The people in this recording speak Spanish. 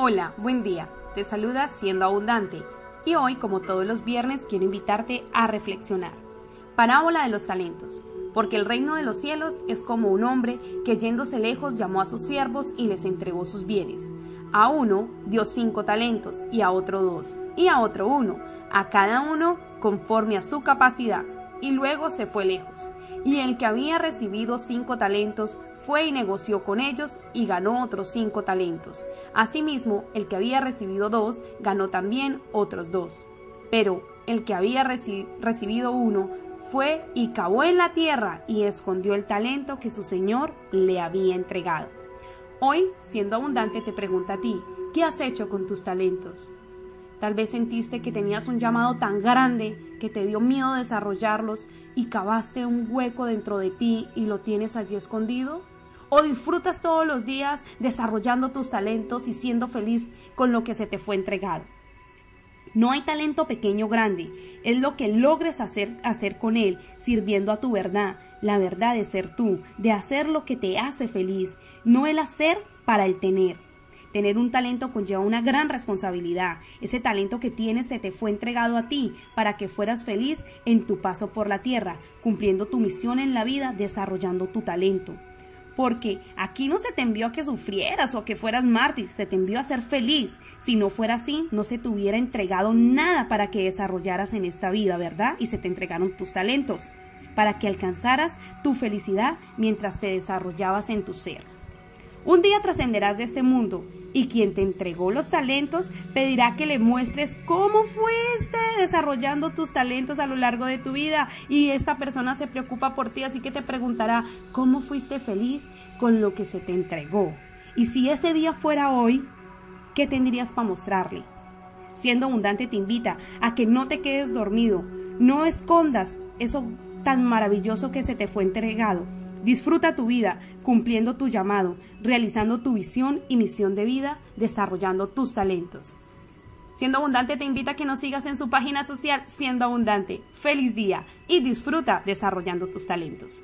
Hola, buen día. Te saluda Siendo Abundante y hoy, como todos los viernes, quiero invitarte a reflexionar. Parábola de los talentos. Porque el reino de los cielos es como un hombre que yéndose lejos llamó a sus siervos y les entregó sus bienes. A uno dio cinco talentos y a otro dos y a otro uno, a cada uno conforme a su capacidad, y luego se fue lejos. Y el que había recibido cinco talentos fue y negoció con ellos y ganó otros cinco talentos. Asimismo, el que había recibido dos ganó también otros dos. Pero el que había recibido uno fue y cavó en la tierra y escondió el talento que su señor le había entregado. Hoy, siendo abundante, te pregunta a ti, ¿qué has hecho con tus talentos? Tal vez sentiste que tenías un llamado tan grande que te dio miedo desarrollarlos y cavaste un hueco dentro de ti y lo tienes allí escondido. ¿O disfrutas todos los días desarrollando tus talentos y siendo feliz con lo que se te fue entregado? No hay talento pequeño o grande, es lo que logres hacer, hacer con él, sirviendo a tu verdad, la verdad de ser tú, de hacer lo que te hace feliz, no el hacer para el tener. Tener un talento conlleva una gran responsabilidad. Ese talento que tienes se te fue entregado a ti para que fueras feliz en tu paso por la tierra, cumpliendo tu misión en la vida, desarrollando tu talento. Porque aquí no se te envió a que sufrieras o a que fueras mártir, se te envió a ser feliz. Si no fuera así, no se te hubiera entregado nada para que desarrollaras en esta vida, ¿verdad? Y se te entregaron tus talentos, para que alcanzaras tu felicidad mientras te desarrollabas en tu ser. Un día trascenderás de este mundo y quien te entregó los talentos pedirá que le muestres cómo fuiste desarrollando tus talentos a lo largo de tu vida y esta persona se preocupa por ti, así que te preguntará cómo fuiste feliz con lo que se te entregó. Y si ese día fuera hoy, ¿qué tendrías para mostrarle? Siendo abundante te invita a que no te quedes dormido, no escondas eso tan maravilloso que se te fue entregado Disfruta tu vida cumpliendo tu llamado, realizando tu visión y misión de vida, desarrollando tus talentos. Siendo Abundante te invita a que nos sigas en su página social Siendo Abundante. Feliz día y disfruta desarrollando tus talentos.